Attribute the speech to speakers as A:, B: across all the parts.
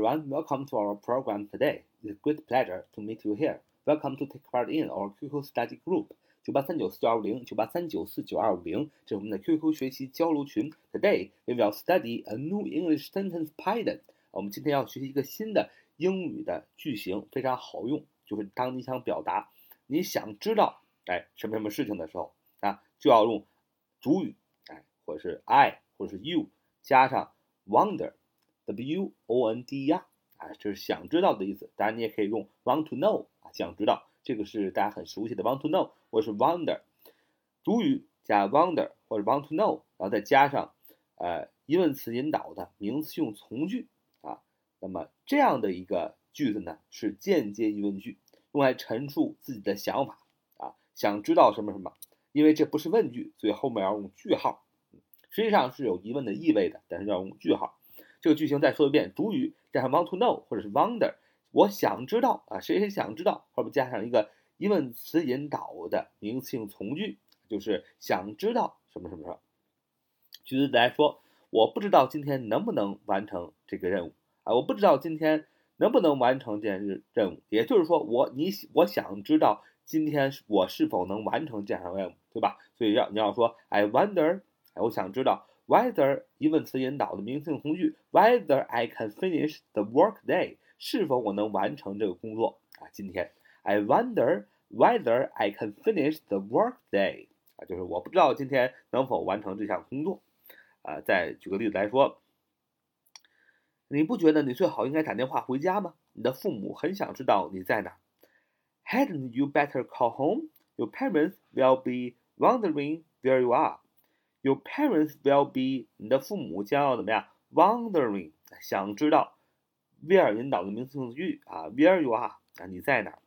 A: everyone. Welcome to our program today. It's a great pleasure to meet you here. Welcome to take part in our QQ study group. 九八三九四九二五零，九八三九四九二五零，这是我们的 QQ 学习交流群。Today we will study a new English sentence pattern. 我们今天要学习一个新的英语的句型，非常好用。就是当你想表达你想知道哎什么什么事情的时候啊，就要用主语哎，或者是 I 或者是 you 加上 wonder。W O N D E R 啊，这是想知道的意思。当然，你也可以用 want to know 啊，想知道，这个是大家很熟悉的 want to know 或者是 wonder。主语加 wonder 或者 want to know，然后再加上呃疑问词引导的名词性从句啊，那么这样的一个句子呢是间接疑问句，用来陈述自己的想法啊，想知道什么什么。因为这不是问句，所以后面要用句号。实际上是有疑问的意味的，但是要用句号。这个句型再说一遍，主语加上 want to know 或者是 wonder，我想知道啊，谁谁想知道，后边加上一个疑问词引导的名词性从句，就是想知道什么什么什么。举例来说，我不知道今天能不能完成这个任务啊，我不知道今天能不能完成这件事任务，也就是说，我你我想知道今天我是否能完成这项任务，对吧？所以要你要说 I wonder，哎，我想知道。Whether 疑问词引导的名词性从句，Whether I can finish the work day，是否我能完成这个工作啊？今天，I wonder whether I can finish the work day，啊，就是我不知道今天能否完成这项工作啊。再举个例子来说，你不觉得你最好应该打电话回家吗？你的父母很想知道你在哪。Hadn't you better call home? Your parents will be wondering where you are. Your parents will be 你的父母将要怎么样？Wondering 想知道，where 引导的名词从句啊，where you are 啊你在哪？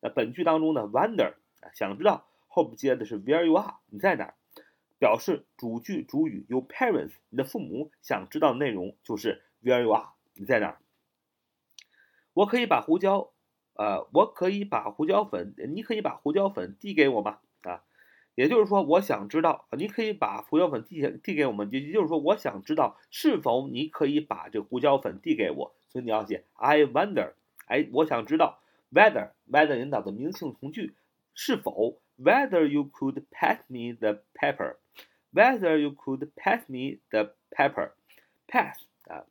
A: 那本句当中呢，wonder 啊想知道，后边接的是 where you are 你在哪？表示主句主语 your parents 你的父母想知道的内容就是 where you are 你在哪？我可以把胡椒，呃，我可以把胡椒粉，你可以把胡椒粉递给我吗？啊？也就是说，我想知道，你可以把胡椒粉递递给我们。也就是说，我想知道是否你可以把这胡椒粉递给我。所以你要写 I wonder，哎，我想知道 whether whether 引导的名词性从句是否 whether you could pass me the pepper，whether you could pass me the pepper，pass 啊，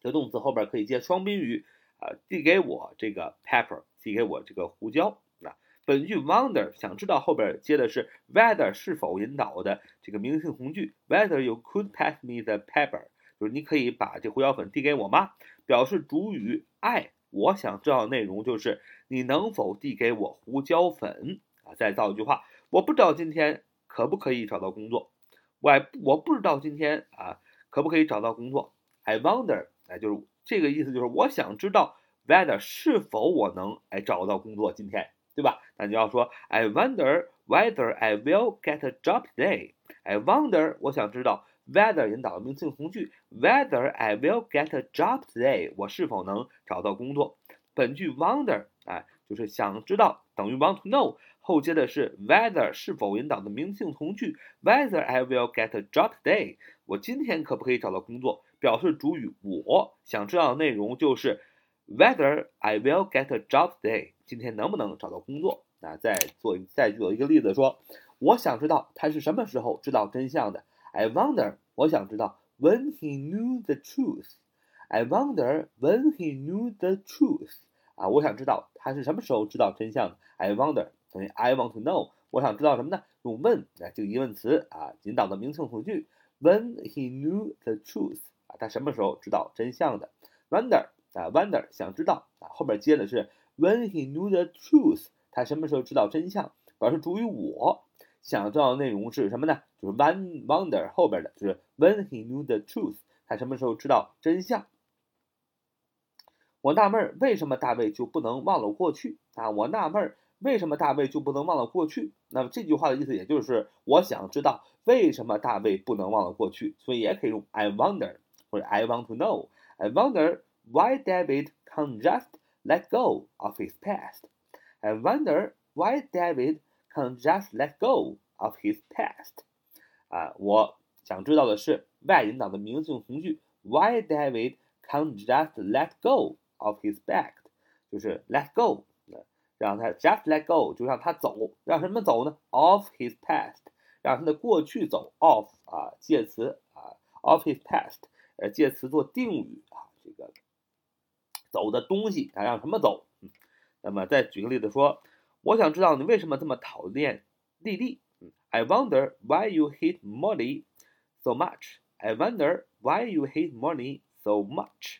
A: 这个动词后边可以接双宾语啊，递给我这个 pepper，递给我这个胡椒。本句 wonder 想知道后边接的是 whether 是否引导的这个名词性从句 whether you could pass me the pepper，就是你可以把这胡椒粉递给我吗？表示主语 I 我想知道的内容就是你能否递给我胡椒粉啊？再造一句话，我不知道今天可不可以找到工作，我我不知道今天啊可不可以找到工作？I wonder，哎，就是这个意思，就是我想知道 whether 是否我能哎找到工作今天。对吧？那就要说，I wonder whether I will get a job today. I wonder，我想知道 whether 引导的名词性从句，whether I will get a job today，我是否能找到工作？本句 wonder，哎，就是想知道等于 want to know，后接的是 whether 是否引导的名词性从句，whether I will get a job today，我今天可不可以找到工作？表示主语我想知道的内容就是。Whether I will get a job today，今天能不能找到工作？那再做再举一个例子说，我想知道他是什么时候知道真相的。I wonder，我想知道 when he knew the truth。I wonder when he knew the truth。啊，我想知道他是什么时候知道真相的。I wonder 等于 I want to know，我想知道什么呢？用 when 啊这个疑问词啊引导的名词从句。When he knew the truth，啊，他什么时候知道真相的？Wonder。啊，wonder 想知道啊，后面接的是 when he knew the truth，他什么时候知道真相？表示主语我想知道的内容是什么呢？就是 when wonder 后边的，就是 when he knew the truth，他什么时候知道真相？我纳闷儿为什么大卫就不能忘了过去啊？我纳闷儿为什么大卫就不能忘了过去？那么这句话的意思也就是我想知道为什么大卫不能忘了过去，所以也可以用 I wonder 或者 I want to know。I wonder。why David can't just let go of his past. I wonder why David can't just let go of his past. 啊，我想知道的是 why 引导的名词性从句 why David can't just let go of his bag，就是 let go，让他 just let go，就让他走，让什么走呢？of his past，让他的过去走。of 啊，介词啊，of his past，呃，介词做定语啊，这个 走的东西，他让什么走？那么再举个例子说，我想知道你为什么这么讨厌丽丽。I wonder why you hate Molly so much. I wonder why you hate Molly so much.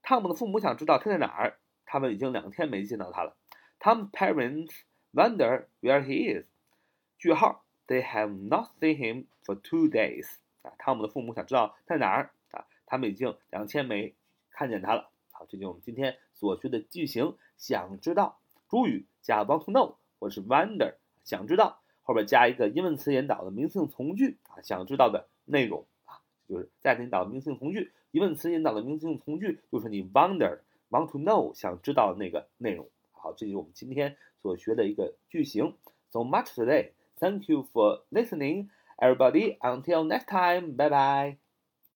A: 汤姆的父母想知道他在哪儿，他们已经两天没见到他了。Tom's parents wonder where he is. 句号，They have not seen him for two days. 啊，汤姆的父母想知道他在哪儿啊，他们已经两天没看见他了。好，这就是我们今天所学的句型。想知道，主语加 want to know 或者是 wonder，想知道后边加一个疑问词引导的名词性从句啊，想知道的内容啊，就是再引导名词性从句，疑问词引导的名词性从句就是你 wonder want to know 想知道的那个内容。好，这就是我们今天所学的一个句型。So much today. Thank you for listening, everybody. Until next time. Bye bye.